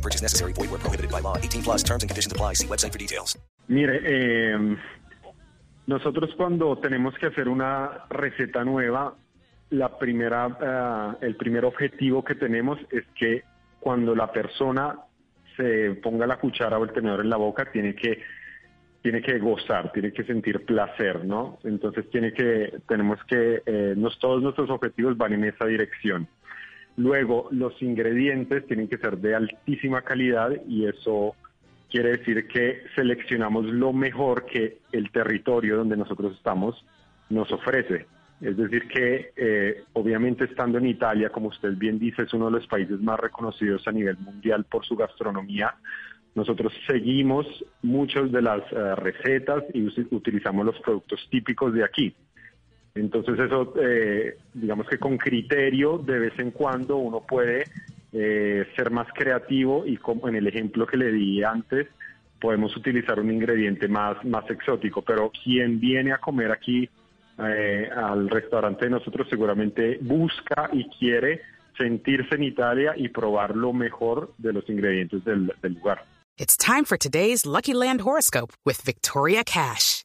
No purchase necessary. Void where prohibited by law. 18 plus terms and conditions apply. See website for details. Mire, eh, nosotros cuando tenemos que hacer una receta nueva, la primera, eh, el primer objetivo que tenemos es que cuando la persona se ponga la cuchara o el tenedor en la boca, tiene que tiene que gozar, tiene que sentir placer, ¿no? Entonces tiene que, tenemos que, eh, todos nuestros objetivos van en esa dirección. Luego, los ingredientes tienen que ser de altísima calidad y eso quiere decir que seleccionamos lo mejor que el territorio donde nosotros estamos nos ofrece. Es decir, que eh, obviamente estando en Italia, como usted bien dice, es uno de los países más reconocidos a nivel mundial por su gastronomía. Nosotros seguimos muchas de las eh, recetas y utilizamos los productos típicos de aquí. Entonces eso, eh, digamos que con criterio, de vez en cuando uno puede eh, ser más creativo y como en el ejemplo que le di antes, podemos utilizar un ingrediente más, más exótico. Pero quien viene a comer aquí eh, al restaurante de nosotros seguramente busca y quiere sentirse en Italia y probar lo mejor de los ingredientes del, del lugar. It's time for today's Lucky Land horoscope with Victoria Cash.